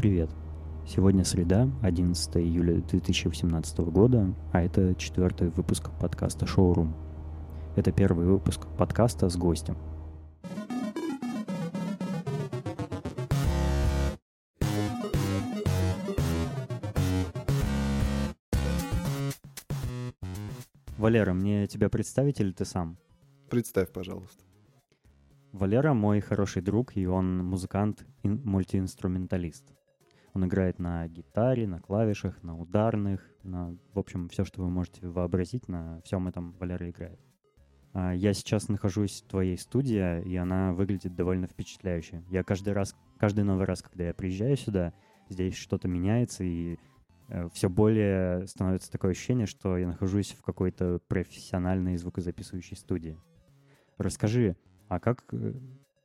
привет! Сегодня среда, 11 июля 2018 года, а это четвертый выпуск подкаста «Шоурум». Это первый выпуск подкаста с гостем. Валера, мне тебя представить или ты сам? Представь, пожалуйста. Валера мой хороший друг, и он музыкант, мультиинструменталист. Он играет на гитаре, на клавишах, на ударных, на, в общем, все, что вы можете вообразить, на всем этом Валера играет. А, я сейчас нахожусь в твоей студии, и она выглядит довольно впечатляюще. Я каждый раз, каждый новый раз, когда я приезжаю сюда, здесь что-то меняется, и э, все более становится такое ощущение, что я нахожусь в какой-то профессиональной звукозаписывающей студии. Расскажи, а как э,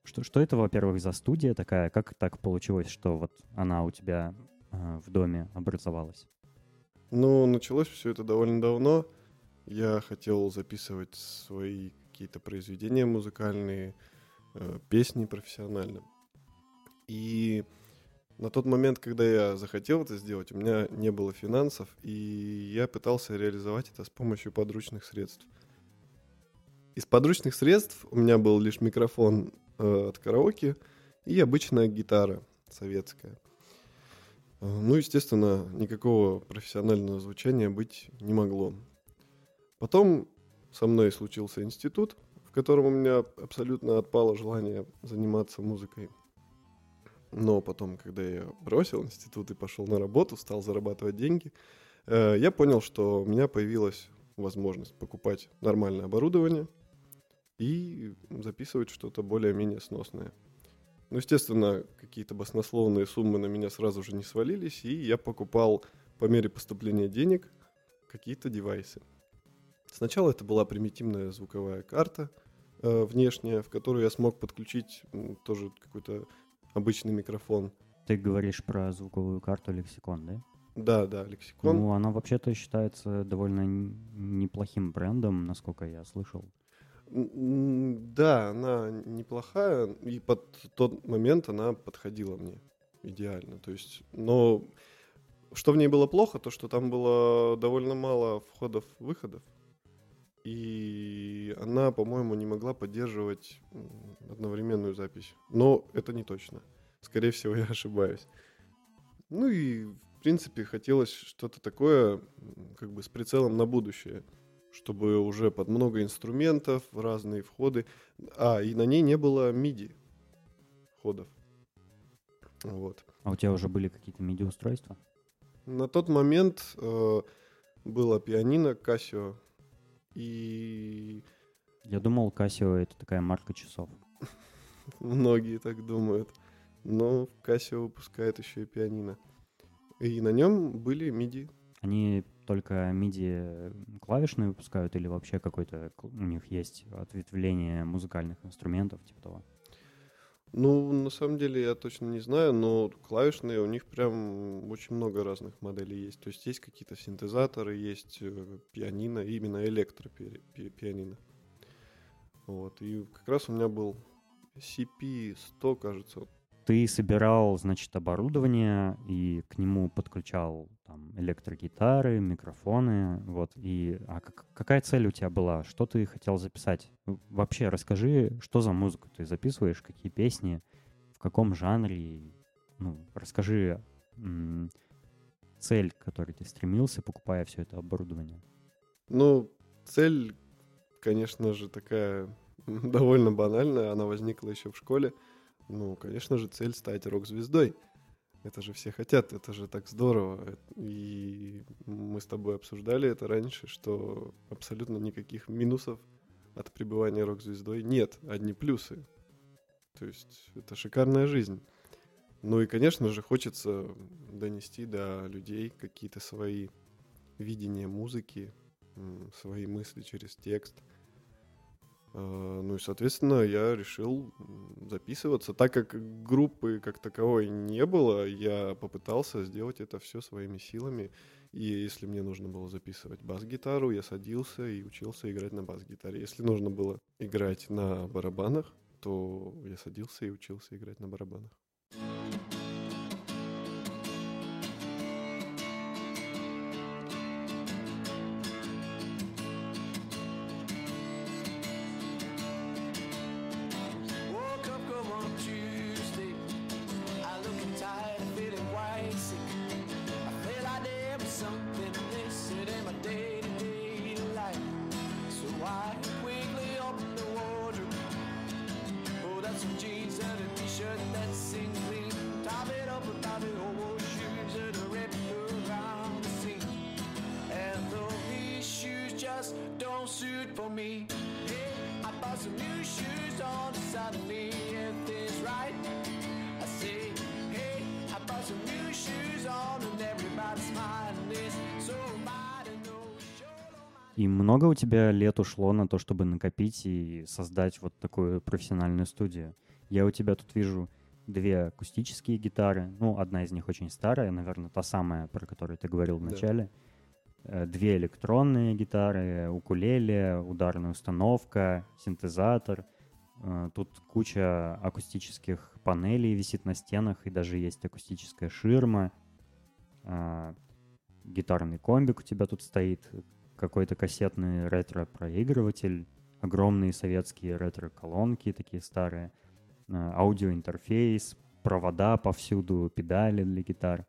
что, что это, во-первых, за студия такая? Как так получилось, что вот она у тебя э, в доме образовалась? Ну, началось все это довольно давно. Я хотел записывать свои какие-то произведения музыкальные, э, песни профессионально. И на тот момент, когда я захотел это сделать, у меня не было финансов, и я пытался реализовать это с помощью подручных средств. Из подручных средств у меня был лишь микрофон Э, от караоке и обычная гитара советская. Э, ну, естественно, никакого профессионального звучания быть не могло. Потом со мной случился институт, в котором у меня абсолютно отпало желание заниматься музыкой. Но потом, когда я бросил институт и пошел на работу, стал зарабатывать деньги, э, я понял, что у меня появилась возможность покупать нормальное оборудование – и записывать что-то более-менее сносное. Ну, естественно, какие-то баснословные суммы на меня сразу же не свалились, и я покупал по мере поступления денег какие-то девайсы. Сначала это была примитивная звуковая карта э, внешняя, в которую я смог подключить э, тоже какой-то обычный микрофон. Ты говоришь про звуковую карту лексикон, да? Да, да, лексикон. Ну, она вообще-то считается довольно неплохим брендом, насколько я слышал. Да, она неплохая, и под тот момент она подходила мне идеально. То есть, но что в ней было плохо, то что там было довольно мало входов-выходов. И она, по-моему, не могла поддерживать одновременную запись. Но это не точно. Скорее всего, я ошибаюсь. Ну и, в принципе, хотелось что-то такое, как бы с прицелом на будущее чтобы уже под много инструментов, разные входы. А, и на ней не было MIDI входов. Вот. А у тебя уже были какие-то MIDI устройства? На тот момент э, было пианино Casio и... Я думал, Casio это такая марка часов. Многие так думают. Но Casio выпускает еще и пианино. И на нем были MIDI. Они только MIDI клавишные выпускают или вообще какой-то у них есть ответвление музыкальных инструментов типа того? Ну, на самом деле я точно не знаю, но клавишные у них прям очень много разных моделей есть. То есть есть какие-то синтезаторы, есть э, пианино, именно электропианино. Вот, и как раз у меня был CP100, кажется, ты собирал, значит, оборудование и к нему подключал там электрогитары, микрофоны, вот. И а как, какая цель у тебя была? Что ты хотел записать? Вообще расскажи, что за музыку ты записываешь, какие песни, в каком жанре? Ну, расскажи м- цель, к которой ты стремился, покупая все это оборудование. Ну, цель, конечно же, такая довольно банальная. Она возникла еще в школе. Ну, конечно же, цель стать рок-звездой. Это же все хотят, это же так здорово. И мы с тобой обсуждали это раньше, что абсолютно никаких минусов от пребывания рок-звездой нет, одни плюсы. То есть это шикарная жизнь. Ну и, конечно же, хочется донести до людей какие-то свои видения музыки, свои мысли через текст – ну и, соответственно, я решил записываться. Так как группы как таковой не было, я попытался сделать это все своими силами. И если мне нужно было записывать бас-гитару, я садился и учился играть на бас-гитаре. Если нужно было играть на барабанах, то я садился и учился играть на барабанах. For me. Hey, I bought some new shoes on suddenly everything's right. I say, hey, I bought some new shoes on and everybody's smiling. It's so mighty no show. И много у тебя лет ушло на то, чтобы накопить и создать вот такую профессиональную студию? Я у тебя тут вижу две акустические гитары. Ну, одна из них очень старая, наверное, та самая, про которую ты говорил в Да. Э, Две электронные гитары, укулеле, ударная установка, синтезатор. Э, Тут куча акустических панелей висит на стенах, и даже есть акустическая ширма. А, Гитарный комбик у тебя тут стоит, какой-то кассетный ретро-проигрыватель, огромные советские ретро-колонки такие старые, аудиоинтерфейс, провода повсюду, педали для гитар.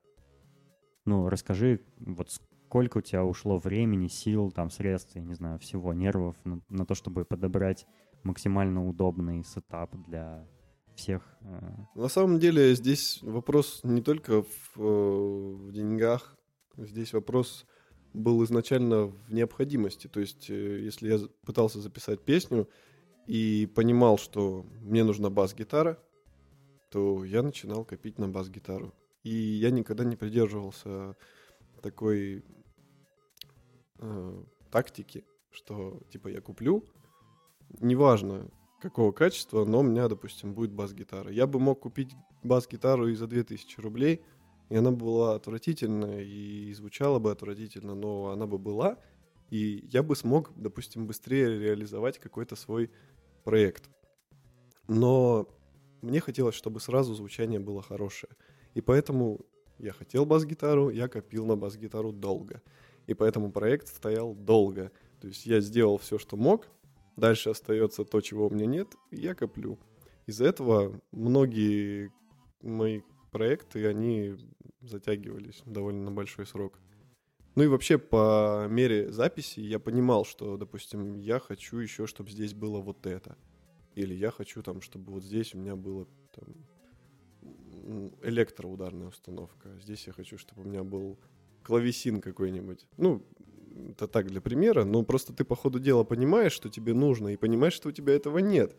Ну, расскажи, вот сколько у тебя ушло времени, сил, там, средств, я не знаю, всего, нервов на, на то, чтобы подобрать максимально удобный сетап для всех. э, На самом деле здесь вопрос не только в, э, в деньгах, здесь вопрос был изначально в необходимости. То есть, э, если я пытался записать песню и понимал, что мне нужна бас-гитара, то я начинал копить на бас-гитару. И я никогда не придерживался такой э, тактики, что типа я куплю, неважно какого качества, но у меня, допустим, будет бас-гитара. Я бы мог купить бас-гитару и за 2000 рублей, и она была отвратительная, и звучала бы отвратительно, но она бы была, и я бы смог, допустим, быстрее реализовать какой-то свой проект. Но мне хотелось, чтобы сразу звучание было хорошее. И поэтому я хотел бас-гитару, я копил на бас-гитару долго. И поэтому проект стоял долго. То есть я сделал все, что мог, дальше остается то, чего у меня нет, и я коплю. Из-за этого многие мои проекты, они затягивались довольно на большой срок. Ну и вообще по мере записи я понимал, что, допустим, я хочу еще, чтобы здесь было вот это. Или я хочу там, чтобы вот здесь у меня было там электроударная установка. Здесь я хочу, чтобы у меня был клавесин какой-нибудь. Ну, это так для примера, но просто ты по ходу дела понимаешь, что тебе нужно, и понимаешь, что у тебя этого нет.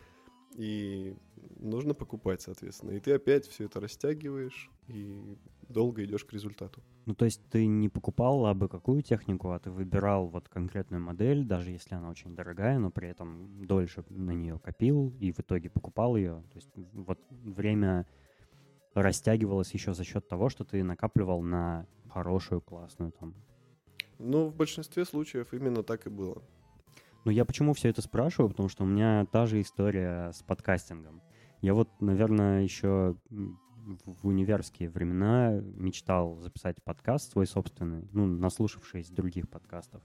И нужно покупать, соответственно. И ты опять все это растягиваешь и долго идешь к результату. Ну, то есть ты не покупал а бы какую технику, а ты выбирал вот конкретную модель, даже если она очень дорогая, но при этом дольше на нее копил и в итоге покупал ее. То есть вот время растягивалось еще за счет того, что ты накапливал на хорошую, классную там. Ну, в большинстве случаев именно так и было. Но я почему все это спрашиваю? Потому что у меня та же история с подкастингом. Я вот, наверное, еще в универские времена мечтал записать подкаст свой собственный, ну, наслушавшись других подкастов.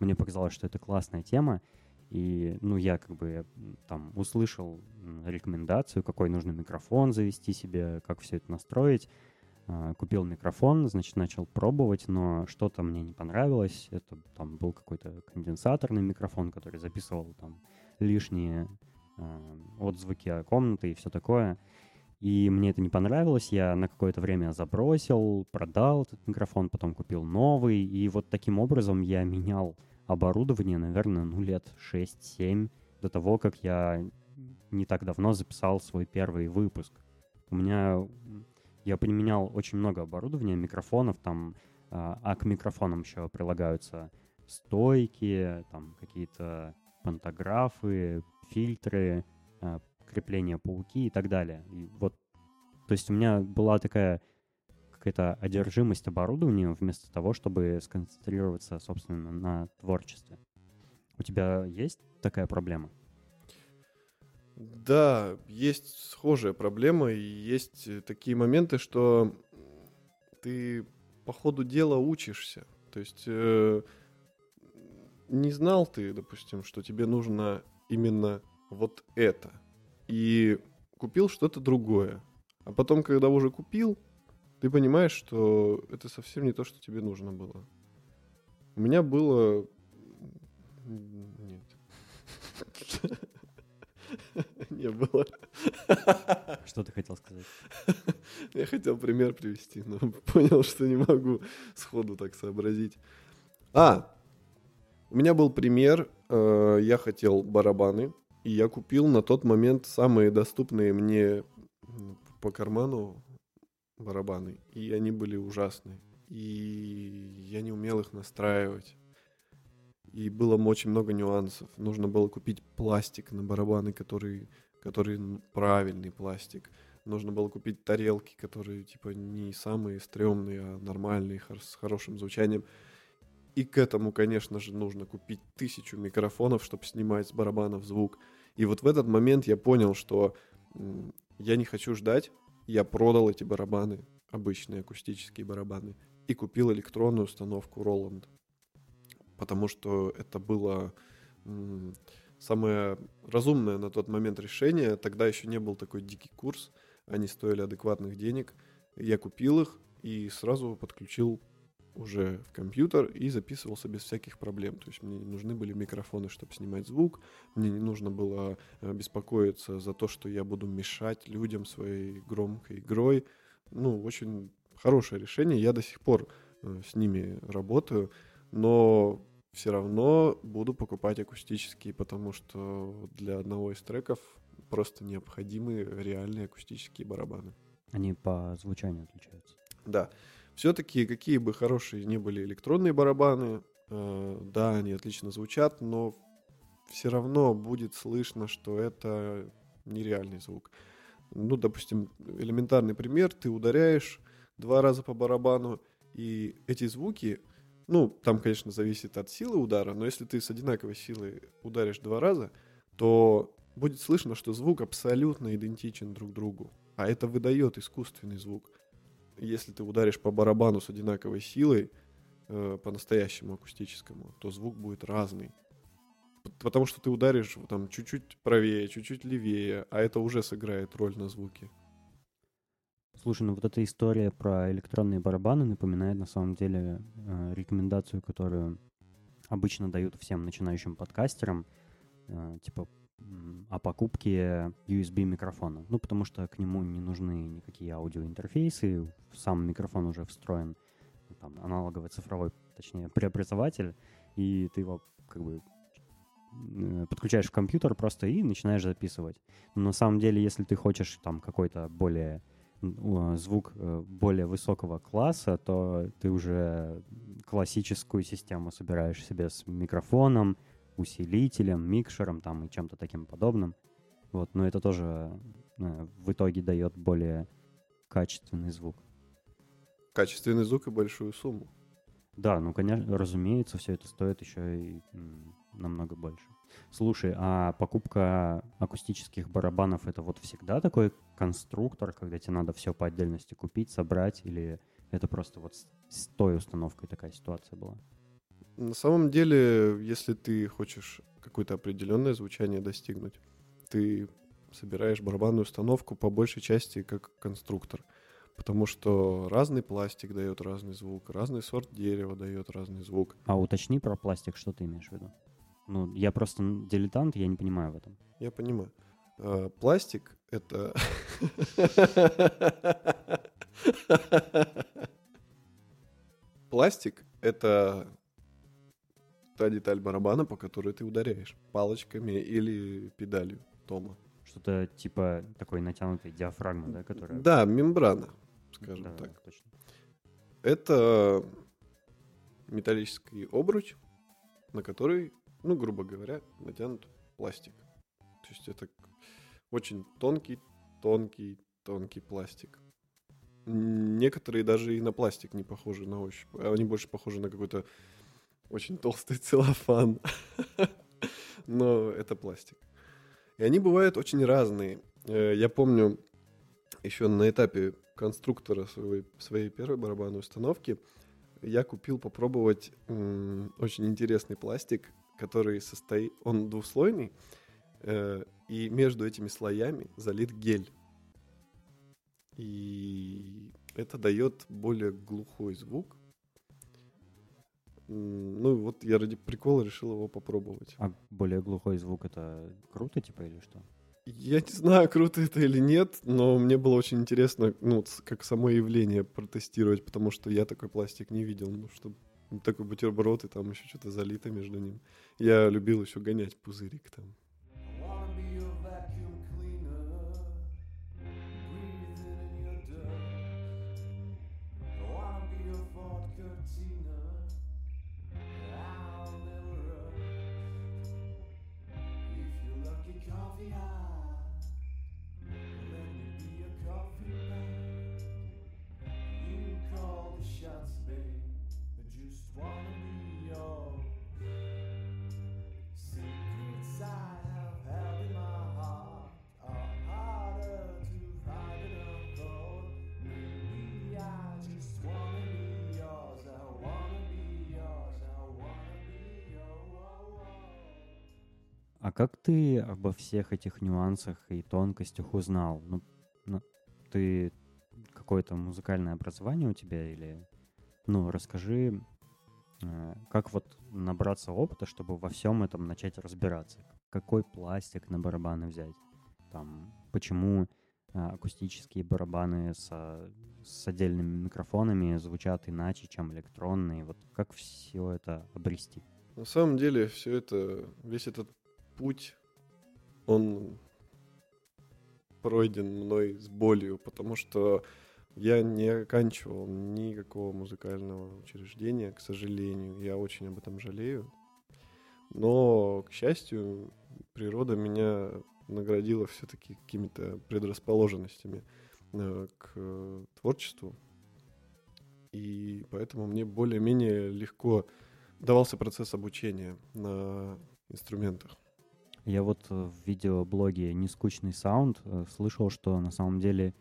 Мне показалось, что это классная тема, и, ну, я как бы там услышал рекомендацию, какой нужно микрофон завести себе, как все это настроить. А, Купил микрофон, значит, начал пробовать, но что-то мне не понравилось. Это там был какой-то конденсаторный микрофон, который записывал там лишние а, отзвуки комнаты и все такое. И мне это не понравилось, я на какое-то время забросил, продал этот микрофон, потом купил новый, и вот таким образом я менял оборудование, наверное, ну лет 6-7 до того, как я не так давно записал свой первый выпуск. У меня я применял очень много оборудования, микрофонов, там, а а к микрофонам еще прилагаются стойки, там какие-то пантографы, фильтры, а, крепления пауки и так далее. И вот, то есть у меня была такая какая-то одержимость оборудованием вместо того, чтобы сконцентрироваться, собственно, на творчестве. У тебя есть такая проблема? Да, есть схожая проблема, и есть э, такие моменты, что ты по ходу дела учишься. То есть э, не знал ты, допустим, что тебе нужно именно вот это. И купил что-то другое. А потом, когда уже купил, ты понимаешь, что это совсем не то, что тебе нужно было. У меня было... Нет. Не было. Что ты хотел сказать? Я хотел пример привести, но понял, что не могу сходу так сообразить. А, У меня был пример, э, я хотел барабаны, и я купил на тот момент самые доступные мне м, по карману барабаны, и они были ужасные. И я не умел их настраивать. И было очень много нюансов. Нужно было купить пластик на барабаны, который, который правильный пластик. Нужно было купить тарелки, которые типа не самые стрёмные, а нормальные, с хорошим звучанием. И к этому, конечно же, нужно купить тысячу микрофонов, чтобы снимать с барабанов звук. И вот в этот момент я понял, что я не хочу ждать. Я продал эти барабаны, обычные акустические барабаны, и купил электронную установку Roland. Потому что это было самое разумное на тот момент решение. Тогда еще не был такой дикий курс. Они стоили адекватных денег. Я купил их и сразу подключил уже в компьютер и записывался без всяких проблем. То есть мне не нужны были микрофоны, чтобы снимать звук. Мне не нужно было э, беспокоиться за то, что я буду мешать людям своей громкой игрой. Ну, очень хорошее решение. Я до сих пор э, с ними работаю, но все равно буду покупать акустические, потому что для одного из треков просто необходимы реальные акустические барабаны. Они по звучанию отличаются. Да. Все-таки, какие бы хорошие ни были электронные барабаны, э, да, они отлично звучат, но все равно будет слышно, что это нереальный звук. Ну, допустим, элементарный пример, ты ударяешь два раза по барабану, и эти звуки, ну, там, конечно, зависит от силы удара, но если ты с одинаковой силой ударишь два раза, то будет слышно, что звук абсолютно идентичен друг другу. А это выдает искусственный звук если ты ударишь по барабану с одинаковой силой, э, по-настоящему акустическому, то звук будет разный. Потому что ты ударишь там чуть-чуть правее, чуть-чуть левее, а это уже сыграет роль на звуке. Слушай, ну вот эта история про электронные барабаны напоминает на самом деле э, рекомендацию, которую обычно дают всем начинающим подкастерам, э, типа о покупке USB микрофона. Ну, потому что к нему не нужны никакие аудиоинтерфейсы, сам микрофон уже встроен, там, аналоговый цифровой, точнее, преобразователь, и ты его как бы э, подключаешь в компьютер просто и начинаешь записывать. Но на самом деле, если ты хочешь там какой-то более звук э, более высокого класса, то ты уже классическую систему собираешь себе с микрофоном, усилителем, микшером там и чем-то таким подобным. Вот, но это тоже э, в итоге дает более качественный звук. Качественный звук и большую сумму. Да, ну, конечно, разумеется, все это стоит еще и намного больше. Слушай, а покупка акустических барабанов это вот всегда такой конструктор, когда тебе надо все по отдельности купить, собрать, или это просто вот с, той установкой такая ситуация была? На самом деле, если ты хочешь какое-то определенное звучание достигнуть, ты собираешь барабанную установку по большей части как конструктор. Потому что разный пластик дает разный звук, разный сорт дерева дает разный звук. А уточни про пластик, что ты имеешь в виду? Ну, я просто дилетант, я не понимаю в этом. Я понимаю. А, Пластик — это... Пластик — это та деталь барабана, по которой ты ударяешь палочками или педалью тома. Что-то типа такой натянутой диафрагмы, да, которая... Да, мембрана, скажем Да, так. точно. Это металлический обруч, на который, ну, грубо говоря, натянут пластик. То есть это очень тонкий, тонкий, тонкий пластик. Некоторые даже и на пластик не похожи на ощупь. Они больше похожи на какой-то очень толстый целлофан. Но это пластик. И они бывают очень разные. Э, Я помню, еще на этапе конструктора своей, своей первой барабанной установки я купил попробовать очень интересный пластик, который состоит... Он двухслойный, э, и между этими слоями залит гель. И это дает более глухой звук. Ну, вот я ради прикола решил его попробовать. А более глухой звук это круто, типа, или что? Я не знаю, круто это или нет, но мне было очень интересно, ну, как само явление протестировать, потому что я такой пластик не видел, ну, чтобы такой бутерброд, и там еще что-то залито между ним. Я любил еще гонять пузырик там. Как ты обо всех этих нюансах и тонкостях узнал? Ну, ну, ты какое-то музыкальное образование у тебя или... Ну, расскажи, э, как вот набраться опыта, чтобы во всем этом начать разбираться? Какой пластик на барабаны взять? Там, почему э, акустические барабаны со- с отдельными микрофонами звучат иначе, чем электронные? Вот как все это обрести? На самом деле, все это, весь этот путь, он пройден мной с болью, потому что я не оканчивал никакого музыкального учреждения, к сожалению. Я очень об этом жалею. Но, к счастью, природа меня наградила все-таки какими-то предрасположенностями э, к творчеству. И поэтому мне более-менее легко давался процесс обучения на инструментах. Я вот э, в видеоблоге «Нескучный саунд» э, слышал, что на самом деле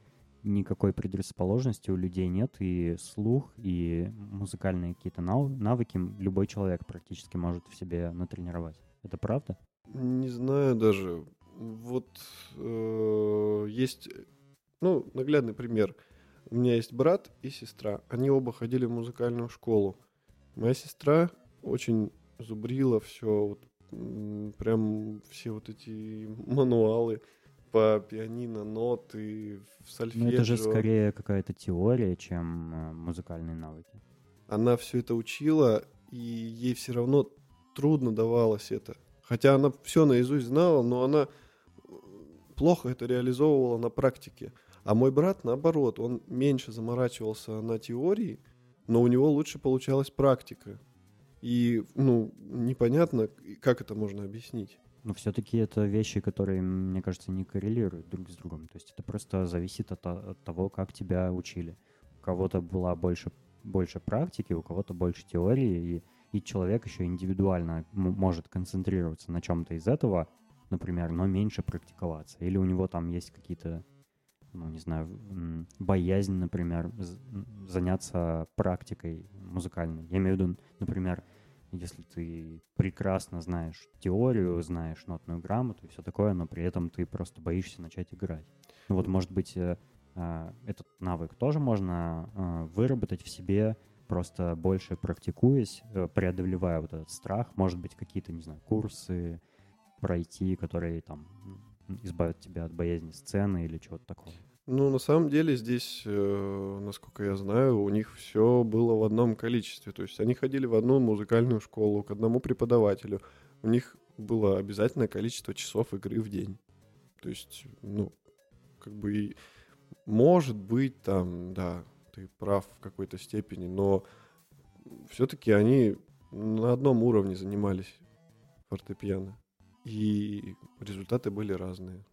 никакой предрасположенности у людей нет, и слух, и музыкальные какие-то навыки любой человек практически может в себе натренировать. Это правда? Не знаю даже. Вот э, есть, ну, наглядный пример. У меня есть брат и сестра. Они оба ходили в музыкальную школу. Моя сестра очень зубрила все, вот, прям все вот эти мануалы по пианино, ноты, в Ну, сольфеджио. это же скорее какая-то теория, чем э, музыкальные навыки. она все это учила, и ей все равно трудно давалось это. Хотя она все наизусть знала, но она э, плохо это реализовывала на практике. А мой брат, наоборот, он меньше заморачивался на теории, но у него лучше получалась практика. И, ну, непонятно, как это можно объяснить. Но все-таки это вещи, которые, мне кажется, не коррелируют друг с другом. То есть это просто зависит от, от того, как тебя учили. У кого-то была больше, больше практики, у кого-то больше теории, и, и человек еще индивидуально может концентрироваться на чем-то из этого, например, но меньше практиковаться. Или у него там есть какие-то, ну, не знаю, боязнь, например, заняться практикой музыкальной. Я имею в виду, например, если ты прекрасно знаешь теорию, знаешь нотную грамоту и все такое, но при этом ты просто боишься начать играть. Ну вот, может быть, э, а, этот навык тоже можно а, выработать в себе, просто больше практикуясь, э, преодолевая вот этот страх. Может быть, какие-то, не знаю, курсы пройти, которые там избавят тебя от боязни сцены или чего-то такого. Ну, на самом деле здесь, э, насколько я знаю, у них все было в одном количестве. То есть они ходили в одну музыкальную школу к одному преподавателю. У них было обязательное количество часов игры в день. То есть, ну, как бы может быть там, да, ты прав в какой-то степени, но все-таки они на одном уровне занимались фортепиано. И результаты были разные.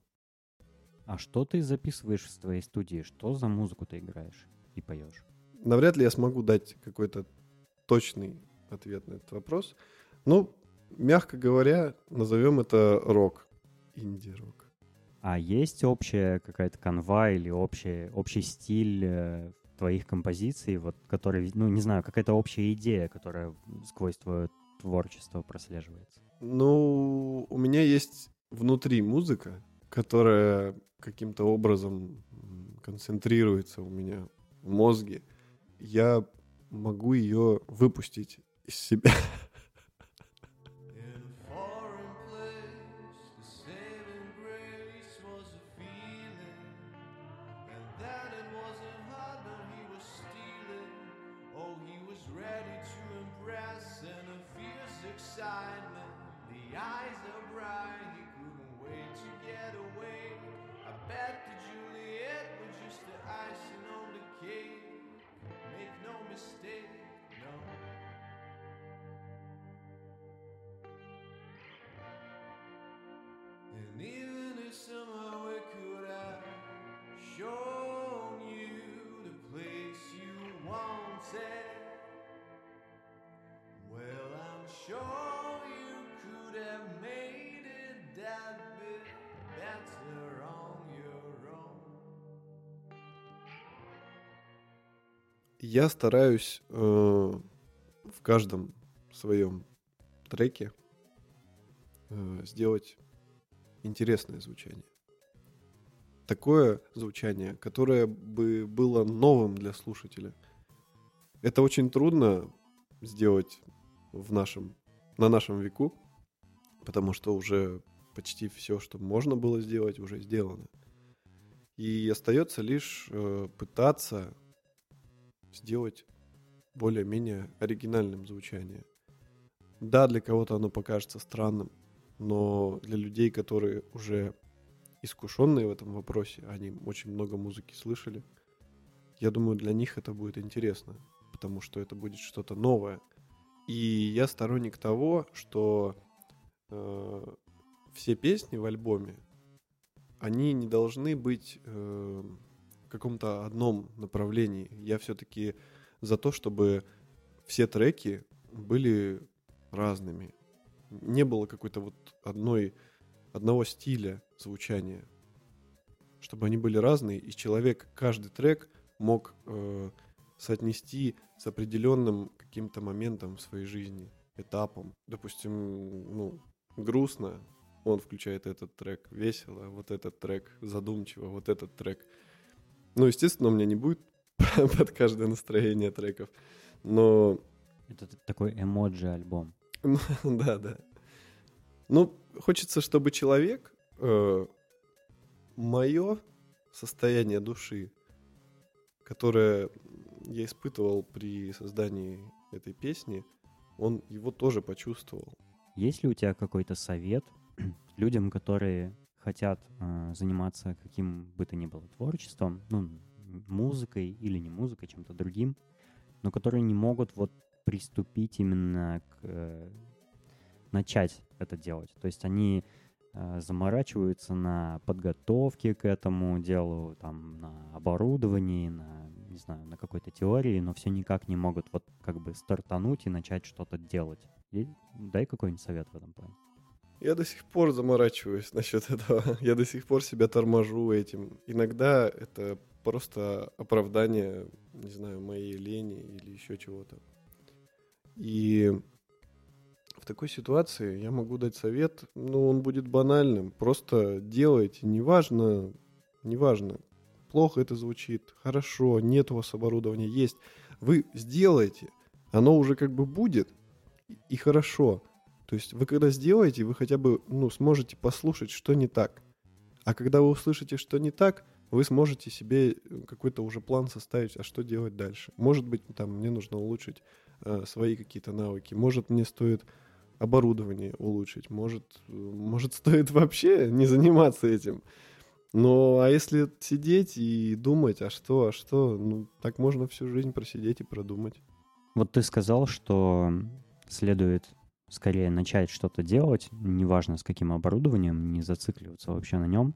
А что ты записываешь в своей студии? Что за музыку ты играешь и поешь? навряд ли я смогу дать какой-то точный ответ на этот вопрос. Ну, мягко говоря, назовем это рок. Инди-рок. А есть общая какая-то канва или общий, общий стиль э, твоих композиций, вот, который, ну, не знаю, какая-то общая идея, которая сквозь твое творчество прослеживается? Ну, у меня есть внутри музыка, которая каким-то образом концентрируется у меня в мозге. Я могу ее выпустить из себя. Я стараюсь э, в каждом своем треке э, сделать интересное звучание. Такое звучание, которое бы было новым для слушателя. Это очень трудно сделать в нашем, на нашем веку, потому что уже почти все, что можно было сделать, уже сделано. И остается лишь э, пытаться сделать более-менее оригинальным звучание. Да, для кого-то оно покажется странным, но для людей, которые уже искушенные в этом вопросе, они очень много музыки слышали, я думаю, для них это будет интересно, потому что это будет что-то новое. И я сторонник того, что э, все песни в альбоме, они не должны быть э, каком-то одном направлении. Я все-таки за то, чтобы все треки были разными. Не было какой-то вот одной, одного стиля звучания. Чтобы они были разные, и человек каждый трек мог э, соотнести с определенным каким-то моментом в своей жизни, этапом. Допустим, ну, грустно, он включает этот трек, весело, вот этот трек, задумчиво, вот этот трек. Ну, естественно, у меня не будет под каждое настроение треков, но Это такой эмоджи-альбом. да, да. Ну, хочется, чтобы человек мое состояние души, которое я испытывал при создании этой песни, он его тоже почувствовал. Есть ли у тебя какой-то совет людям, которые хотят э, заниматься каким бы то ни было творчеством, ну, музыкой или не музыкой, чем-то другим, но которые не могут вот приступить именно к э, начать это делать. То есть они э, заморачиваются на подготовке к этому делу, там, на оборудовании, на, не знаю, на какой-то теории, но все никак не могут вот как бы стартануть и начать что-то делать. И дай какой-нибудь совет в этом плане. Я до сих пор заморачиваюсь насчет этого. Я до сих пор себя торможу этим. Иногда это просто оправдание, не знаю, моей лени или еще чего-то. И в такой ситуации я могу дать совет, но он будет банальным. Просто делайте, неважно, неважно, плохо это звучит, хорошо, нет у вас оборудования, есть. Вы сделаете, оно уже как бы будет, и- хорошо. То есть вы когда сделаете, вы хотя бы ну, сможете послушать, что не так. А когда вы услышите, что не так, вы сможете себе э, какой-то уже план составить, а что делать дальше. Может быть, там мне нужно улучшить э, свои какие-то навыки. Может, мне стоит оборудование улучшить. Может, э, может, стоит вообще не заниматься этим. Но а если сидеть и думать, а что, а что, ну, так можно всю жизнь просидеть и продумать. Вот ты сказал, что следует скорее начать что-то делать, неважно с каким оборудованием, не зацикливаться вообще на нем.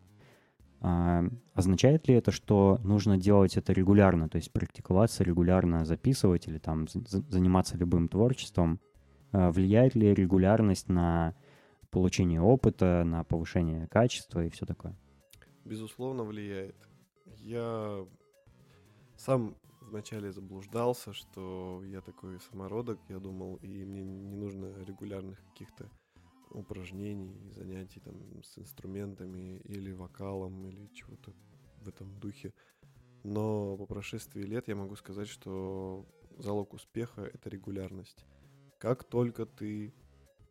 А, означает ли это, что нужно делать это регулярно, то есть практиковаться регулярно, записывать или там за- за- заниматься любым творчеством? А, влияет ли регулярность на получение опыта, на повышение качества и все такое? Безусловно, влияет. Я сам вначале заблуждался, что я такой самородок, я думал, и мне не нужно регулярных каких-то упражнений, занятий там с инструментами или вокалом или чего-то в этом духе. Но по прошествии лет я могу сказать, что залог успеха — это регулярность. Как только ты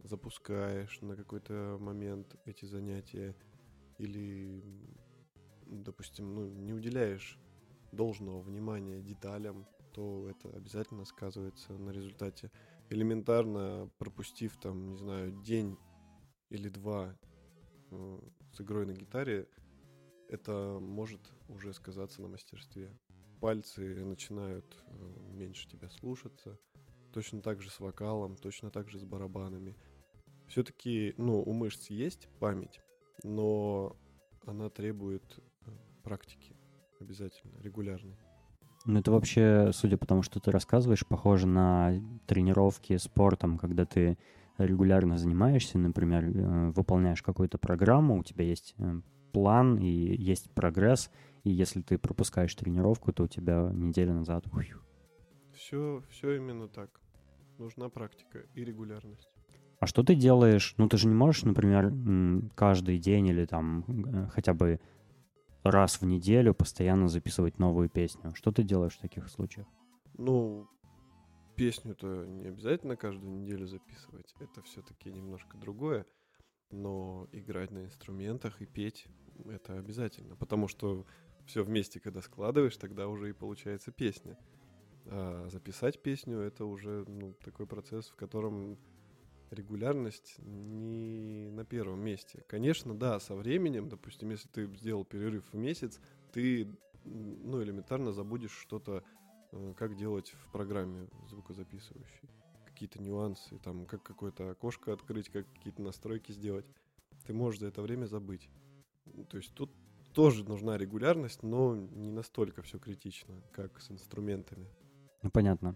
запускаешь на какой-то момент эти занятия или, допустим, ну, не уделяешь должного внимания деталям, то это обязательно сказывается на результате. Элементарно пропустив там, не знаю, день или два э, с игрой на гитаре, это может уже сказаться на мастерстве. Пальцы начинают э, меньше тебя слушаться. Точно так же с вокалом, точно так же с барабанами. Все-таки, ну, у мышц есть память, но она требует э, практики обязательно, регулярной. Ну, это вообще, судя по тому, что ты рассказываешь, похоже на тренировки спортом, когда ты регулярно занимаешься, например, э, выполняешь какую-то программу, у тебя есть э, план и есть прогресс, и если ты пропускаешь тренировку, то у тебя неделю назад... Все, все именно так. Нужна практика и регулярность. А что ты делаешь? Ну, ты же не можешь, например, каждый день или там э, хотя бы раз в неделю постоянно записывать новую песню. Что ты делаешь в таких случаях? Ну, песню-то не обязательно каждую неделю записывать. Это все-таки немножко другое. Но играть на инструментах и петь это обязательно. Потому что все вместе, когда складываешь, тогда уже и получается песня. А записать песню это уже ну, такой процесс, в котором регулярность не на первом месте. Конечно, да, со временем, допустим, если ты сделал перерыв в месяц, ты ну, элементарно забудешь что-то, э, как делать в программе звукозаписывающей. Какие-то нюансы, там, как какое-то окошко открыть, как какие-то настройки сделать. Ты можешь за это время забыть. То есть тут тоже нужна регулярность, но не настолько все критично, как с инструментами. Ну, понятно.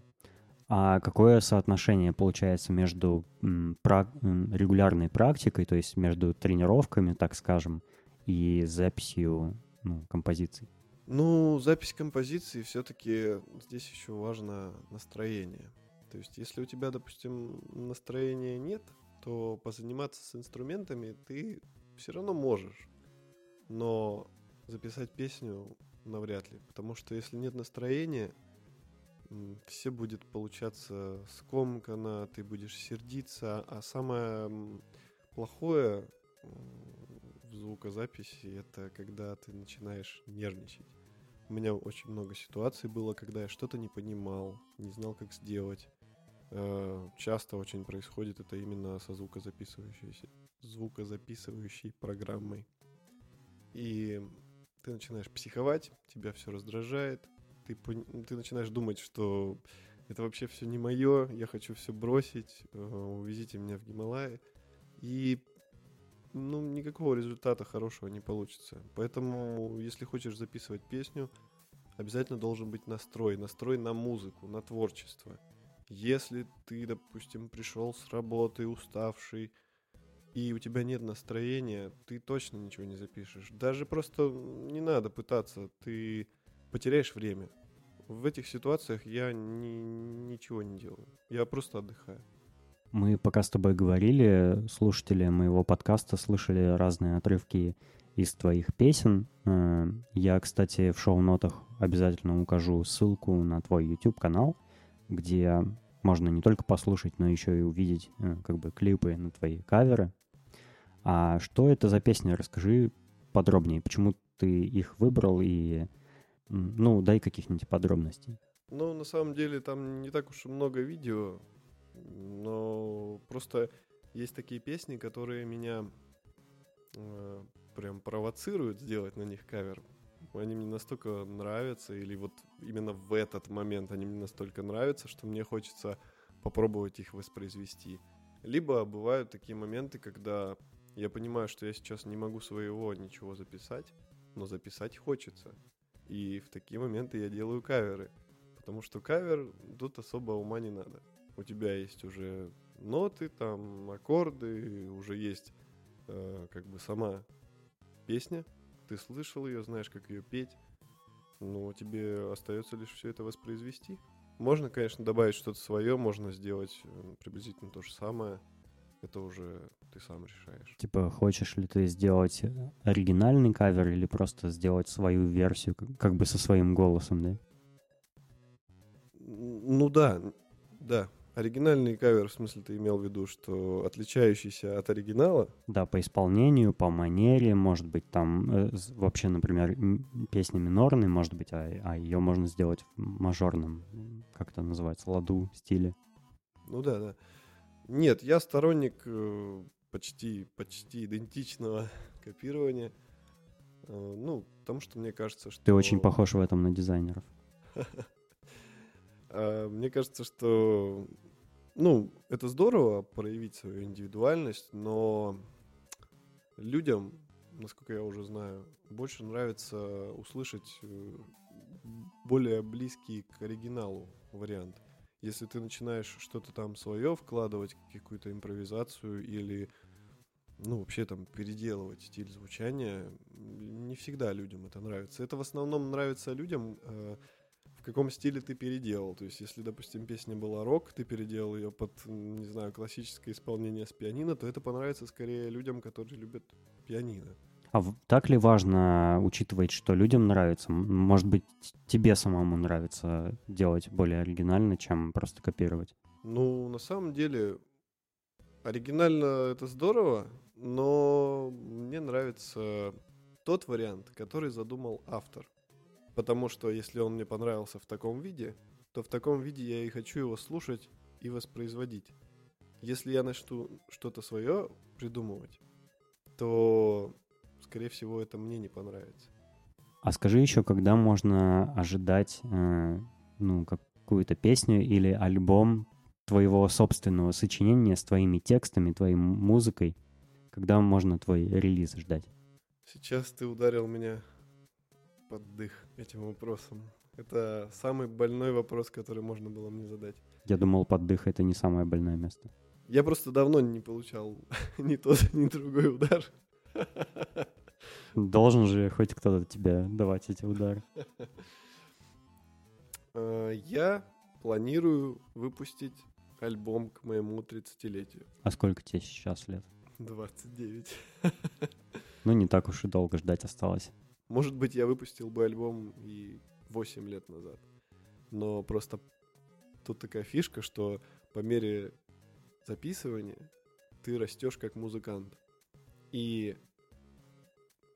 А какое соотношение получается между регулярной практикой, то есть между тренировками, так скажем, и записью ну, композиций? Ну, запись композиции все-таки здесь еще важно настроение. То есть, если у тебя, допустим, настроения нет, то позаниматься с инструментами ты все равно можешь. Но записать песню навряд ли. Потому что если нет настроения, все будет получаться скомканно, ты будешь сердиться. А самое плохое в звукозаписи это когда ты начинаешь нервничать. У меня очень много ситуаций было, когда я что-то не понимал, не знал, как сделать. Э, Часто очень происходит это именно со звукозаписывающейся, звукозаписывающей программой. И ты начинаешь психовать, тебя все раздражает, ты, ты начинаешь думать, что это вообще все не мое, я хочу все бросить, э, увезите меня в Гималаи. И ну, никакого результата хорошего не получится. Поэтому, если хочешь записывать песню, обязательно должен быть настрой. Настрой на музыку, на творчество. Если ты, допустим, пришел с работы уставший, и у тебя нет настроения, ты точно ничего не запишешь. Даже просто не надо пытаться, ты потеряешь время. В этих ситуациях я ни- ничего не делаю. Я просто отдыхаю. Мы пока с тобой говорили, слушатели моего подкаста слышали разные отрывки из твоих песен. Э, Я, кстати, в шоу-нотах обязательно укажу ссылку на твой YouTube-канал, где можно не только послушать, но еще и увидеть э, как бы клипы на твои каверы. А что это за песни? Расскажи подробнее, почему ты их выбрал и, ну, дай каких-нибудь подробностей. Ну, на самом деле, там не так уж и много видео, но просто есть такие песни, которые меня э, прям провоцируют сделать на них кавер. Они мне настолько нравятся, или вот именно в этот момент они мне настолько нравятся, что мне хочется попробовать их воспроизвести. Либо бывают такие моменты, когда я понимаю, что я сейчас не могу своего ничего записать, но записать хочется. И в такие моменты я делаю каверы. Потому что кавер тут особо ума не надо. У тебя есть уже ноты, там, аккорды, уже есть э, как бы сама песня. Ты слышал ее, знаешь, как ее петь. Но тебе остается лишь все это воспроизвести. Можно, конечно, добавить что-то свое, можно сделать приблизительно то же самое. Это уже ты сам решаешь. Типа, хочешь ли ты сделать оригинальный кавер или просто сделать свою версию, как- бы со своим голосом, да? Ну да, да. Оригинальный кавер, в смысле, ты имел в виду, что отличающийся от оригинала? Да, по исполнению, по манере, может быть, там э, вообще, например, песня минорная, может быть, а, а ее можно сделать в мажорном, как это называется, ладу стиле. Ну да, да. Нет, я сторонник э, почти, почти идентичного копирования. Э, ну, потому что мне кажется, что... Ты очень похож в этом на дизайнеров. А, Мне кажется, что, ну, это здорово проявить свою индивидуальность, но людям, насколько я уже знаю, больше нравится услышать э, более близкий к оригиналу вариант. Если ты начинаешь что-то там свое вкладывать, какую-то импровизацию или, ну, вообще там переделывать стиль звучания, не всегда людям это нравится. Это в основном нравится людям, э, в каком стиле ты переделал. То есть, если, допустим, песня была рок, ты переделал ее под, не знаю, классическое исполнение с пианино, то это понравится скорее людям, которые любят пианино. А так ли важно учитывать, что людям нравится? Может быть, тебе самому нравится делать более оригинально, чем просто копировать? Ну, на самом деле, оригинально это здорово, но мне нравится тот вариант, который задумал автор. Потому что если он мне понравился в таком виде, то в таком виде я и хочу его слушать и воспроизводить. Если я начну что-то свое придумывать, то, скорее всего, это мне не понравится. А скажи еще, когда можно ожидать э, ну, какую-то песню или альбом твоего собственного сочинения с твоими текстами, твоей музыкой? Когда можно твой релиз ждать? Сейчас ты ударил меня под дых этим вопросом. Это самый больной вопрос, который можно было мне задать. Я думал, поддых — это не самое больное место. Я просто давно не получал ни тот, ни другой удар. Должен же хоть кто-то тебе давать эти удары. Э, Я планирую выпустить альбом к моему 30-летию. А сколько тебе сейчас лет? 29. Ну, не так уж и долго ждать осталось. Может быть, я выпустил бы альбом и 8 лет назад. Но просто тут такая фишка, что по мере записывания ты растешь как музыкант. И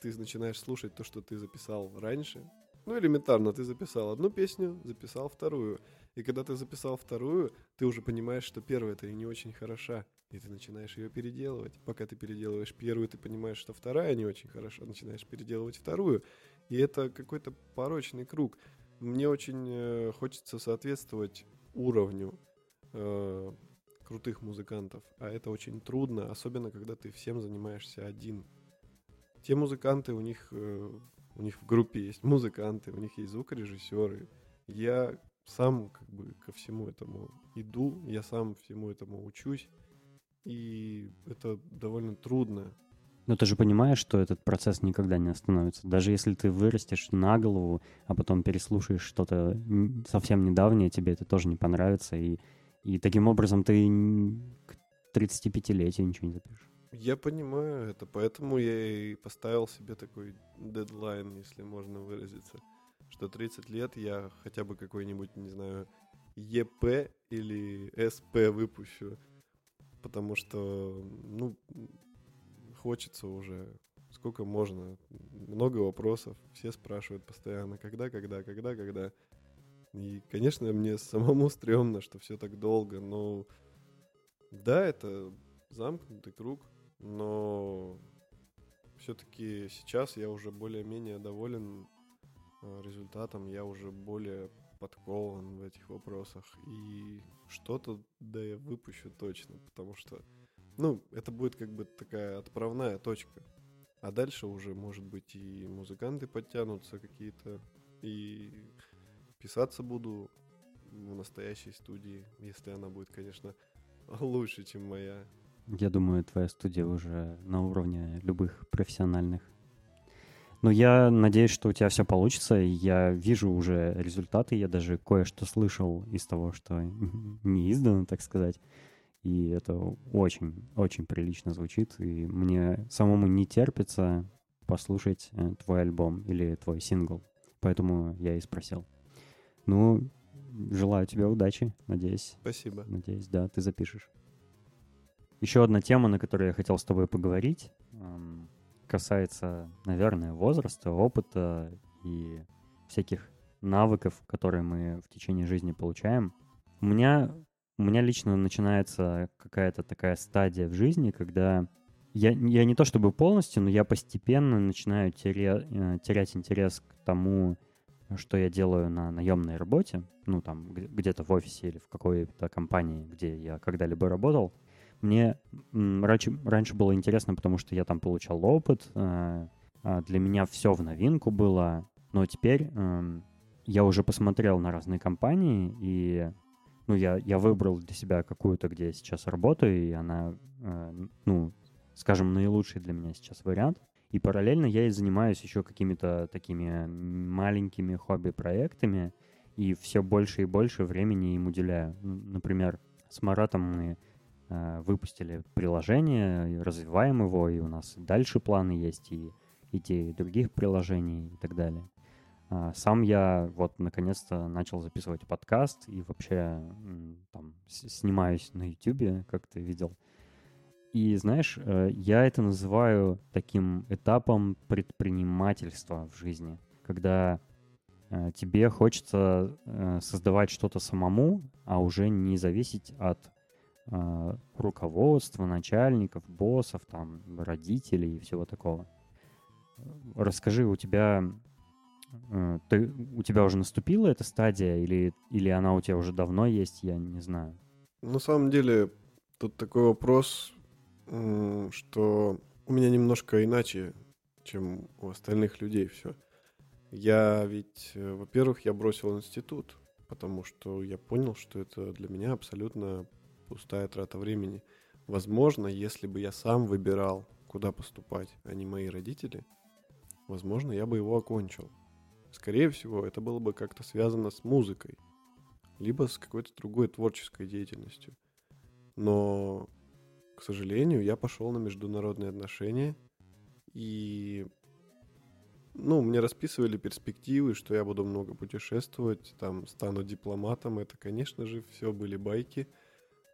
ты начинаешь слушать то, что ты записал раньше. Ну, элементарно, ты записал одну песню, записал вторую. И когда ты записал вторую, ты уже понимаешь, что первая-то и не очень хороша. И ты начинаешь ее переделывать. Пока ты переделываешь первую, ты понимаешь, что вторая не очень хороша. Начинаешь переделывать вторую. И это какой-то порочный круг. Мне очень э, хочется соответствовать уровню э, крутых музыкантов. А это очень трудно, особенно когда ты всем занимаешься один. Те музыканты, у них, э, у них в группе есть музыканты, у них есть звукорежиссеры. Я сам как бы ко всему этому иду, я сам всему этому учусь. И это довольно трудно. Но ты же понимаешь, что этот процесс никогда не остановится. Даже если ты вырастешь на голову, а потом переслушаешь что-то совсем недавнее, тебе это тоже не понравится. И, и таким образом ты к 35-летию ничего не запишешь. Я понимаю это, поэтому я и поставил себе такой дедлайн, если можно выразиться, что 30 лет я хотя бы какой-нибудь, не знаю, ЕП или СП выпущу, потому что, ну, хочется уже, сколько можно, много вопросов, все спрашивают постоянно, когда, когда, когда, когда. И, конечно, мне самому стрёмно, что все так долго, но да, это замкнутый круг, но все-таки сейчас я уже более-менее доволен э, результатом, я уже более подкован в этих вопросах, и что-то да я выпущу точно, потому что, ну, это будет как бы такая отправная точка, а дальше уже, может быть, и музыканты подтянутся какие-то, и писаться буду в настоящей студии, если она будет, конечно, лучше, чем моя. Я думаю, твоя студия уже на уровне любых профессиональных. Но я надеюсь, что у тебя все получится. Я вижу уже результаты. Я даже кое-что слышал из того, что не издано, так сказать. И это очень, очень прилично звучит. И мне самому не терпится послушать э, твой альбом или твой сингл. Поэтому я и спросил. Ну, желаю тебе удачи, надеюсь. Спасибо. Надеюсь, да, ты запишешь. Еще одна тема, на которую я хотел с тобой поговорить, эм, касается, наверное, возраста, опыта и всяких навыков, которые мы в течение жизни получаем. У меня, у меня лично начинается какая-то такая стадия в жизни, когда я, я не то чтобы полностью, но я постепенно начинаю теря, э, терять интерес к тому, что я делаю на наемной работе, ну там где-то в офисе или в какой-то компании, где я когда-либо работал. Мне раньше, раньше было интересно, потому что я там получал опыт, э, а для меня все в новинку было, но теперь эм, я уже посмотрел на разные компании, и ну, я, я выбрал для себя какую-то, где я сейчас работаю, и она, э, ну, скажем, наилучший для меня сейчас вариант. И параллельно я и занимаюсь еще какими-то такими маленькими хобби-проектами, и все больше и больше времени им уделяю. Например, с Маратом мы выпустили приложение, развиваем его, и у нас дальше планы есть, и идеи других приложений и так далее. А, Сам я вот наконец-то начал записывать подкаст и вообще там снимаюсь на YouTube, как ты видел. И знаешь, э, я это называю таким этапом предпринимательства в жизни, когда э, тебе хочется э, создавать что-то самому, а уже не зависеть от э, руководства, начальников, боссов, там, родителей и всего такого. Расскажи, у тебя э, ты, у тебя уже наступила эта стадия или, или она у тебя уже давно есть, я не знаю. На самом деле, тут такой вопрос, что у меня немножко иначе, чем у остальных людей все. Я ведь, э, во-первых, я бросил институт, потому что я понял, что это для меня абсолютно пустая трата времени. Возможно, если бы я сам выбирал, куда поступать, а не мои родители, возможно, я бы его окончил. Скорее всего, это было бы как-то связано с музыкой, либо с какой-то другой творческой деятельностью. Но, к сожалению, я пошел на международные отношения, и ну, мне расписывали перспективы, что я буду много путешествовать, там стану дипломатом. Это, конечно же, все были байки,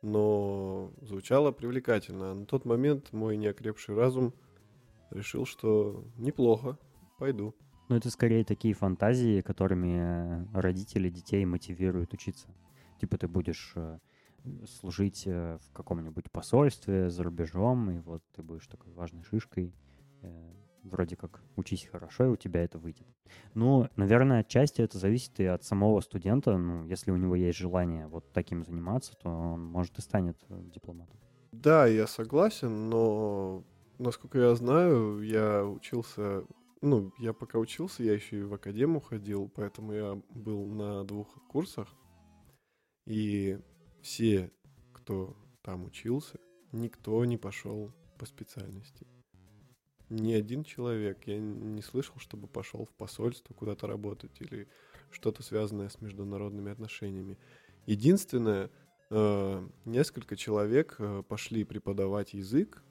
но звучало привлекательно. А на тот момент мой неокрепший разум решил, что неплохо, пойду. Ну, это скорее такие фантазии, которыми э, родители детей мотивируют учиться. Типа ты будешь э, служить э, в каком-нибудь посольстве за рубежом, и вот ты будешь такой важной шишкой. Вроде как учись хорошо, и у тебя это выйдет. Ну, наверное, отчасти это зависит и от самого студента. Ну, если у него есть желание вот таким заниматься, то он, может, и станет э, дипломатом. Да, я согласен, но насколько я знаю, я учился, ну, я пока учился, я еще и в академу ходил, поэтому я был на двух курсах, и все, кто там учился, никто не пошел по специальности. Ни один человек, я не слышал, чтобы пошел в посольство куда-то работать или что-то связанное с международными отношениями. Единственное, э, несколько человек э, пошли преподавать язык.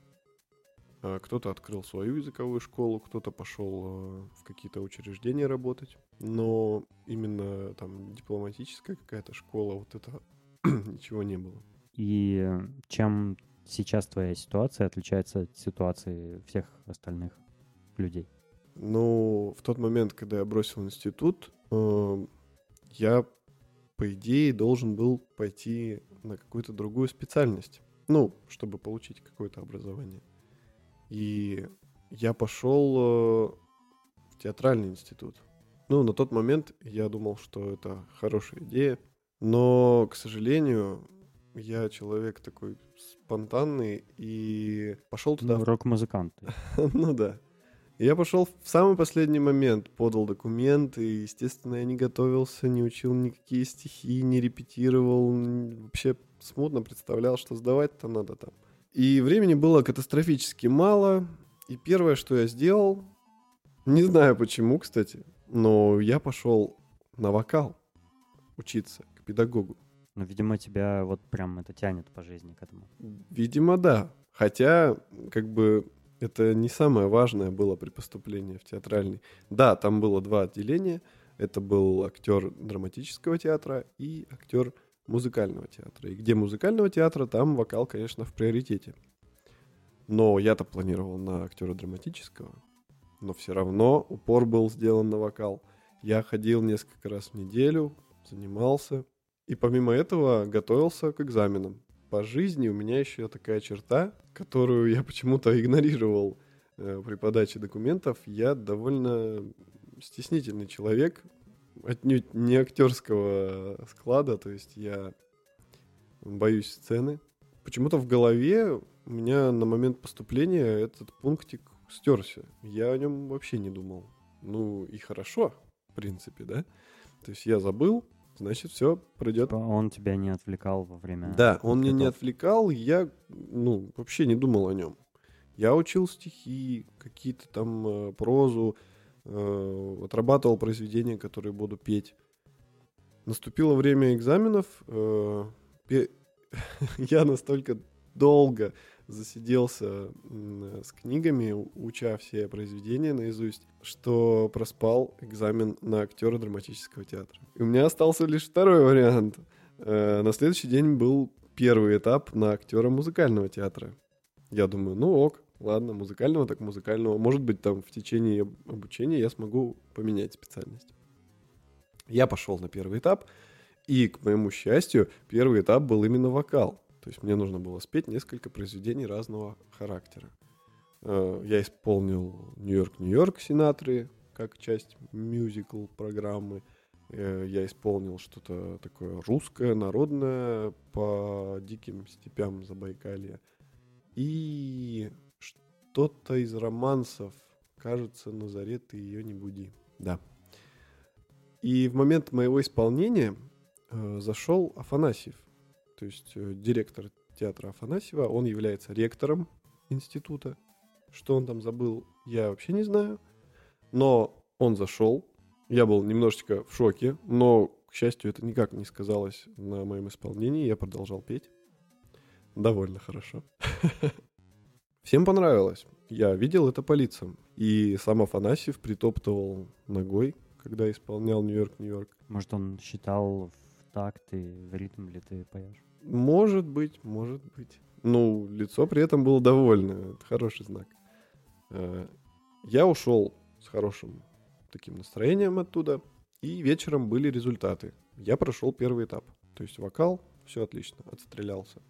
Э, Кто-то открыл свою языковую школу, кто-то пошел в какие-то учреждения работать. Но именно там дипломатическая какая-то школа, вот это ничего не было. И чем сейчас твоя ситуация отличается от ситуации всех остальных людей? Ну, в тот момент, когда я бросил институт, э, я, по идее, должен был пойти на какую-то другую специальность. Ну, чтобы получить какое-то образование. И я пошел э, в театральный институт. Ну, на тот момент я думал, что это хорошая идея. Но, к сожалению, я человек такой спонтанный и пошел туда Ну, рок-музыкант. ну да. Я пошел в самый последний момент, подал документы, и, естественно, я не готовился, не учил никакие стихи, не репетировал, вообще смутно представлял, что сдавать-то надо там. И времени было катастрофически мало, и первое, что я сделал, не знаю почему, кстати, но я пошел на вокал учиться к педагогу. Ну, видимо, тебя вот прям это тянет по жизни к этому. Видимо, да. Хотя, как бы, это не самое важное было при поступлении в театральный. Да, там было два отделения. Это был актер драматического театра и актер музыкального театра. И где музыкального театра, там вокал, конечно, в приоритете. Но я-то планировал на актера драматического. Но все равно упор был сделан на вокал. Я ходил несколько раз в неделю, занимался. И помимо этого готовился к экзаменам. По жизни у меня еще такая черта, которую я почему-то игнорировал э, при подаче документов. Я довольно стеснительный человек, отнюдь не актерского склада, то есть я боюсь сцены. Почему-то в голове у меня на момент поступления этот пунктик стерся. Я о нем вообще не думал. Ну и хорошо, в принципе, да? То есть я забыл, значит, все пройдет. Типа Он тебя не отвлекал во время... Да, он меня не отвлекал, я, ну, вообще не думал о нем. Я учил стихи, какие-то там э, прозу, э, отрабатывал произведения, которые буду петь. Наступило время экзаменов. э, пе- я настолько долго засиделся с книгами, уча все произведения наизусть, что проспал экзамен на актера драматического театра. И у меня остался лишь второй вариант. Э, На следующий день был первый этап на актера музыкального театра. Я думаю, ну ок, ладно, музыкального так музыкального. Может быть, там в течение об- обучения я смогу поменять специальность. Я пошел на первый этап, и, к моему счастью, первый этап был именно вокал. То есть мне нужно было спеть несколько произведений разного характера. Э, Я исполнил «Нью-Йорк, Нью-Йорк» Синатры как часть мюзикл программы. Э, Я исполнил что-то такое русское, народное по диким степям Забайкалья. И что-то из романсов. Кажется, Назарет и ее не буди. Да. И в момент моего исполнения э, зашел Афанасьев, то есть э, директор театра Афанасьева. Он является ректором института. Что он там забыл, я вообще не знаю. Но он зашел. Я был немножечко в шоке, но, к счастью, это никак не сказалось на моем исполнении. Я продолжал петь. Довольно хорошо. Всем понравилось. Я видел это по лицам. И сам Афанасьев притоптывал ногой, когда исполнял Нью-Йорк, Нью-Йорк. Может, он считал в такт и в ритм ли ты поешь? Может быть, может быть. Ну, лицо при этом было довольно. Это хороший знак. Э, Я ушел с хорошим таким настроением оттуда. И вечером были результаты. Я прошел первый этап. То есть вокал, все отлично, отстрелялся.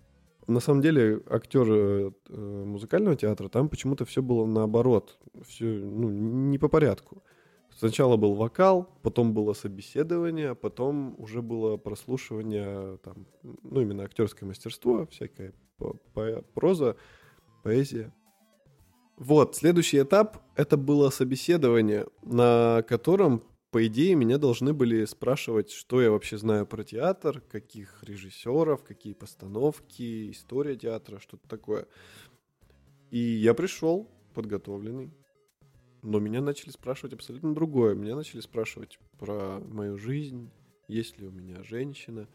На самом деле, актер э, э, музыкального театра, там почему-то все было наоборот. Все, ну, не по порядку. Сначала был вокал, потом было собеседование, потом уже было прослушивание, там, ну, именно актерское мастерство, всякая по- по- проза, поэзия. Вот, следующий этап — это было собеседование, на котором, по идее, меня должны были спрашивать, что я вообще знаю про театр, каких режиссеров, какие постановки, история театра, что-то такое. И я пришел подготовленный, но меня начали спрашивать абсолютно другое. Меня начали спрашивать про мою жизнь, есть ли у меня женщина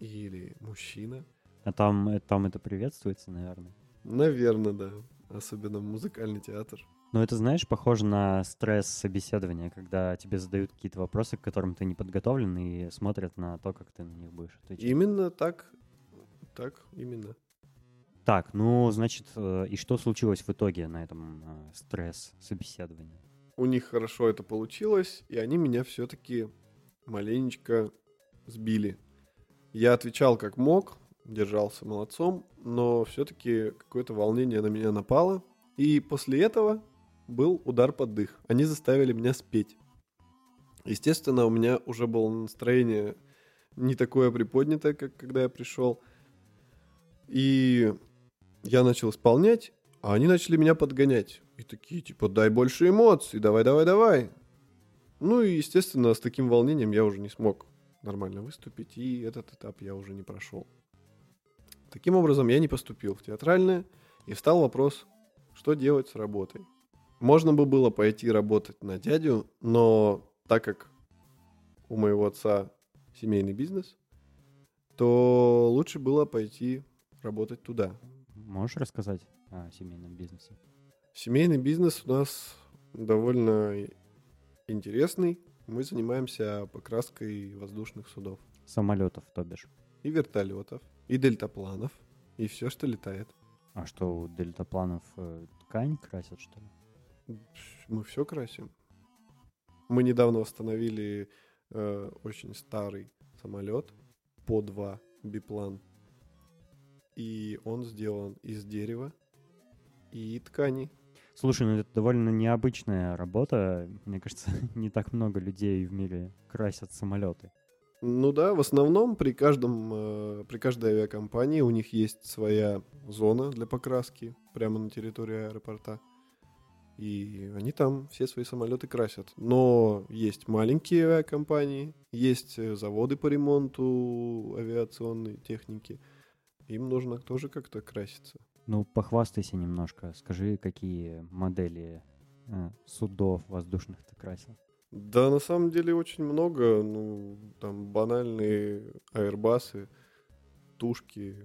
или мужчина. А там, э, там это приветствуется, наверное. Наверное, да. Особенно музыкальный театр. Но это, знаешь, похоже на стресс собеседования, когда тебе задают какие-то вопросы, к которым ты не подготовлен, и смотрят на то, как ты на них будешь отвечать. Именно так. Так, именно. Так, ну, значит, э, и что случилось в итоге на этом э, стресс-собеседовании? У них хорошо это получилось, и они меня все-таки маленечко сбили. Я отвечал как мог, держался молодцом, но все-таки какое-то волнение на меня напало. И после этого был удар под дых. Они заставили меня спеть. Естественно, у меня уже было настроение не такое приподнятое, как когда я пришел. И я начал исполнять, а они начали меня подгонять. И такие, типа, дай больше эмоций, давай, давай, давай. Ну и, естественно, с таким волнением я уже не смог нормально выступить, и этот этап я уже не прошел. Таким образом, я не поступил в театральное, и встал вопрос, что делать с работой. Можно бы было пойти работать на дядю, но так как у моего отца семейный бизнес, то лучше было пойти работать туда. Можешь рассказать о семейном бизнесе? Семейный бизнес у нас довольно интересный. Мы занимаемся покраской воздушных судов. Самолетов, то бишь. И вертолетов, и дельтапланов, и все, что летает. А что, у дельтапланов э, ткань красят, что ли? Мы все красим. Мы недавно восстановили э, очень старый самолет по 2 биплан. И он сделан из дерева и ткани. Слушай, ну это довольно необычная работа. Мне кажется, не так много людей в мире красят самолеты. Ну да, в основном при каждом, э, при каждой авиакомпании у них есть своя зона для покраски прямо на территории аэропорта. И они там все свои самолеты красят. Но есть маленькие авиакомпании, есть э, заводы по ремонту авиационной техники. Им нужно тоже как-то краситься. Ну, похвастайся немножко. Скажи, какие модели э, судов воздушных ты красил? Да, на самом деле очень много. Ну, там банальные аэрбасы, тушки.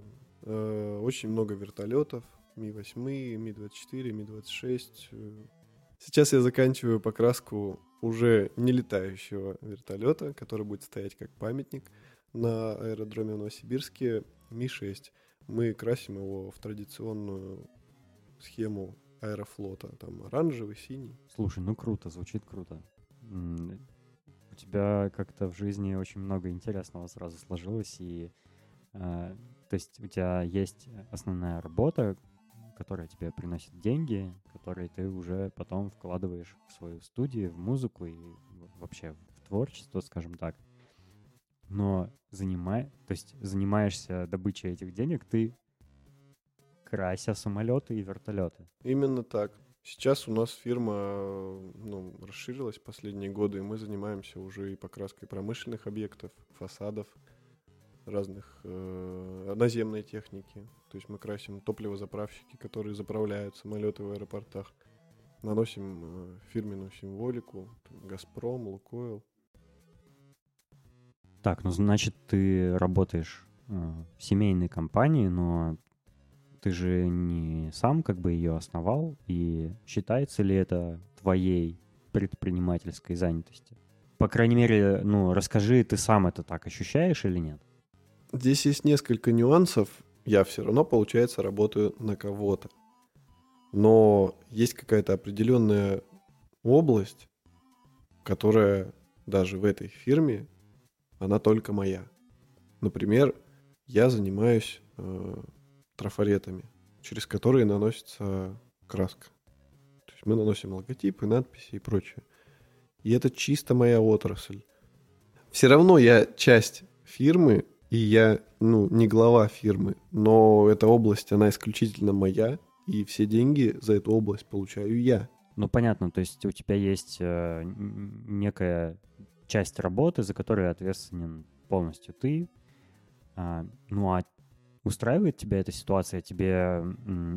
э, очень много вертолетов. Ми-8, Ми-24, Ми-26. Сейчас я заканчиваю покраску уже не летающего вертолета, который будет стоять как памятник на аэродроме в Новосибирске. Ми-6. Мы красим его в традиционную схему аэрофлота. Там оранжевый, синий. Слушай, ну круто, звучит круто. У тебя как-то в жизни очень много интересного сразу сложилось, и э, то есть у тебя есть основная работа, которая тебе приносит деньги, которые ты уже потом вкладываешь в свою студию, в музыку и вообще в творчество, скажем так. Но занимай, то есть занимаешься добычей этих денег ты крася самолеты и вертолеты. Именно так. Сейчас у нас фирма э, ну, расширилась последние годы, и мы занимаемся уже и покраской промышленных объектов, фасадов, разных э, наземной техники. То есть мы красим топливозаправщики, которые заправляют самолеты в аэропортах. Наносим э, фирменную символику, Газпром, Лукойл. Так, ну значит, ты работаешь э, в семейной компании, но ты же не сам как бы ее основал, и считается ли это твоей предпринимательской занятостью? По крайней мере, ну, расскажи, ты сам это так ощущаешь или нет? Здесь есть несколько нюансов. Я все равно, получается, работаю на кого-то. Но есть какая-то определенная область, которая даже в этой фирме, она только моя. Например, я занимаюсь э, трафаретами, через которые наносится краска. То есть мы наносим логотипы, надписи и прочее. И это чисто моя отрасль. Все равно я часть фирмы, и я, ну, не глава фирмы, но эта область, она исключительно моя, и все деньги за эту область получаю я. Ну, понятно, то есть у тебя есть э, некая часть работы, за которую ответственен полностью ты. А, ну, а устраивает тебя эта ситуация? Тебе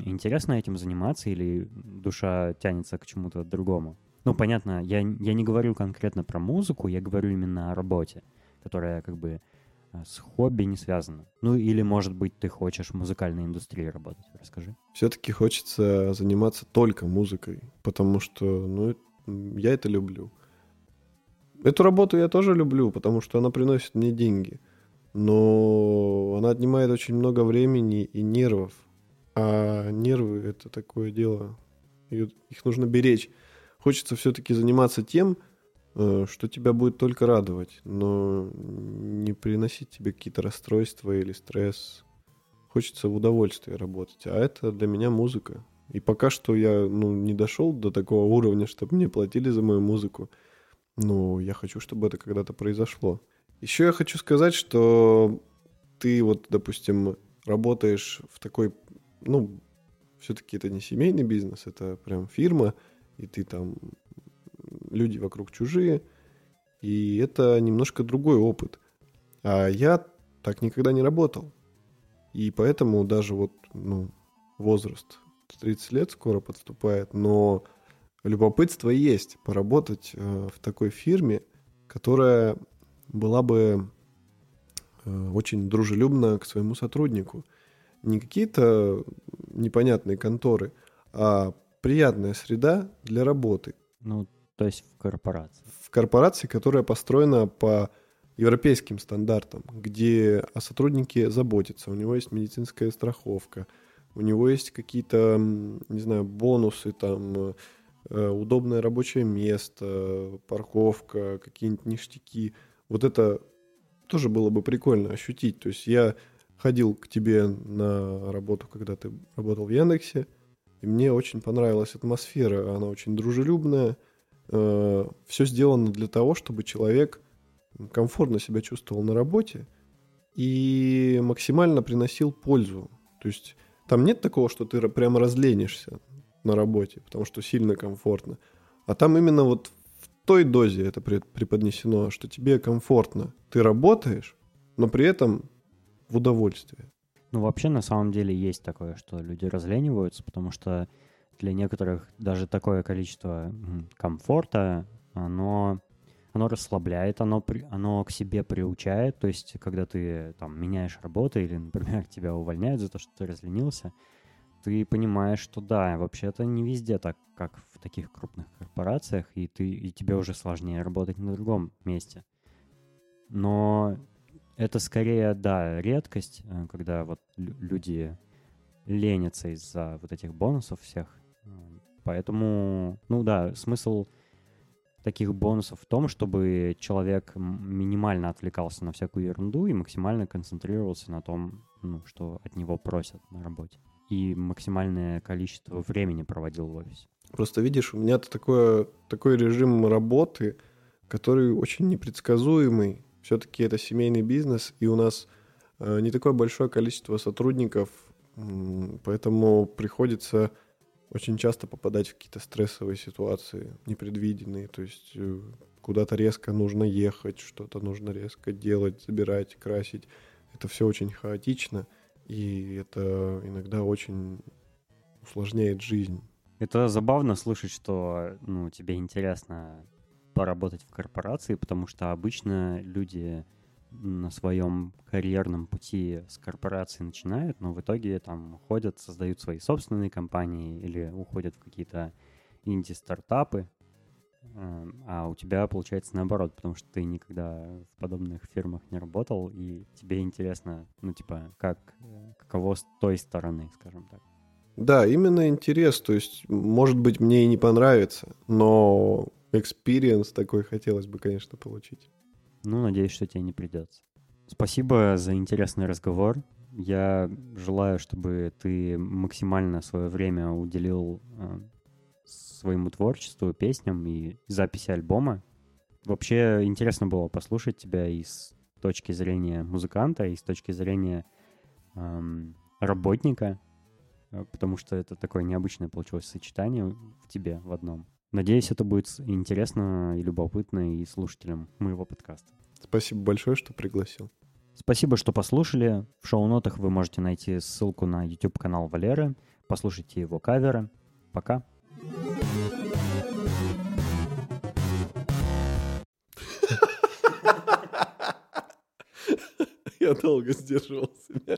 интересно этим заниматься или душа тянется к чему-то другому? Ну, понятно, я, я не говорю конкретно про музыку, я говорю именно о работе, которая как бы э, с хобби не связана. Ну, или, может быть, ты хочешь в музыкальной индустрии работать. Расскажи. Все-таки хочется заниматься только музыкой, потому что, ну, я это люблю. Эту работу я тоже люблю, потому что она приносит мне деньги. Но она отнимает очень много времени и нервов. А нервы — это такое дело. Их нужно беречь. Хочется все-таки заниматься тем, э, что тебя будет только радовать, но не приносить тебе какие-то расстройства или стресс. Хочется в удовольствие работать. А это для меня музыка. И пока что я ну, не дошел до такого уровня, чтобы мне платили за мою музыку. Но я хочу, чтобы это когда-то произошло. Еще я хочу сказать, что ты вот, допустим, работаешь в такой, ну, все-таки это не семейный бизнес, это прям фирма, и ты там, люди вокруг чужие, и это немножко другой опыт. А я так никогда не работал. И поэтому даже вот, ну, возраст 30 лет скоро подступает, но любопытство есть поработать э, в такой фирме, которая была бы э, очень дружелюбна к своему сотруднику. Не какие-то непонятные конторы, а приятная среда для работы. Ну, то есть в корпорации. В корпорации, которая построена по европейским стандартам, где о сотруднике заботятся, у него есть медицинская страховка, у него есть какие-то, не знаю, бонусы, там, э, удобное рабочее место, парковка, какие-нибудь ништяки. Вот это тоже было бы прикольно ощутить. То есть я ходил к тебе на работу, когда ты работал в Яндексе, и мне очень понравилась атмосфера. Она очень дружелюбная. Все сделано для того, чтобы человек комфортно себя чувствовал на работе и максимально приносил пользу. То есть там нет такого, что ты прямо разленишься на работе, потому что сильно комфортно. А там именно вот в той дозе это преподнесено, что тебе комфортно. Ты работаешь, но при этом в удовольствие. Ну, вообще, на самом деле, есть такое, что люди разлениваются, потому что для некоторых даже такое количество комфорта, оно, оно расслабляет, оно, оно к себе приучает. То есть, когда ты там меняешь работу или, например, тебя увольняют за то, что ты разленился, ты понимаешь, что да, вообще-то не везде так, как в таких крупных корпорациях, и, ты, и тебе уже сложнее работать на другом месте. Но это скорее, да, редкость, э, когда вот лю- люди ленятся из-за вот этих бонусов всех. Э, Поэтому, ну да, смысл таких бонусов в том, чтобы человек минимально отвлекался на всякую ерунду и максимально концентрировался на том, ну, что от него просят на работе. И максимальное количество времени проводил в офисе. Просто видишь, у меня такое, такой режим работы, который очень непредсказуемый. Все-таки это семейный бизнес, и у нас э, не такое большое количество сотрудников, поэтому приходится очень часто попадать в какие-то стрессовые ситуации, непредвиденные. То есть э, куда-то резко нужно ехать, что-то нужно резко делать, забирать, красить. Это все очень хаотично, и это иногда очень усложняет жизнь. Это забавно слышать, что ну, тебе интересно поработать в корпорации, потому что обычно люди на своем карьерном пути с корпорации начинают, но в итоге там ходят, создают свои собственные компании или уходят в какие-то инди-стартапы, а у тебя получается наоборот, потому что ты никогда в подобных фирмах не работал, и тебе интересно, ну, типа, как, э, каково с той стороны, скажем так. Да, именно интерес. То есть, может быть, мне и не понравится, но experience такой хотелось бы, конечно, получить. Ну, надеюсь, что тебе не придется. Спасибо за интересный разговор. Я желаю, чтобы ты максимально свое время уделил э, своему творчеству, песням и записи альбома. Вообще интересно было послушать тебя и с точки зрения музыканта, и с точки зрения эм, работника, э, потому что это такое необычное получилось сочетание в тебе в одном. Надеюсь, это будет интересно и любопытно и слушателям моего подкаста. Спасибо большое, что пригласил. Спасибо, что послушали. В шоу-нотах вы можете найти ссылку на YouTube-канал Валеры. Послушайте его каверы. Пока. Я долго сдерживал себя.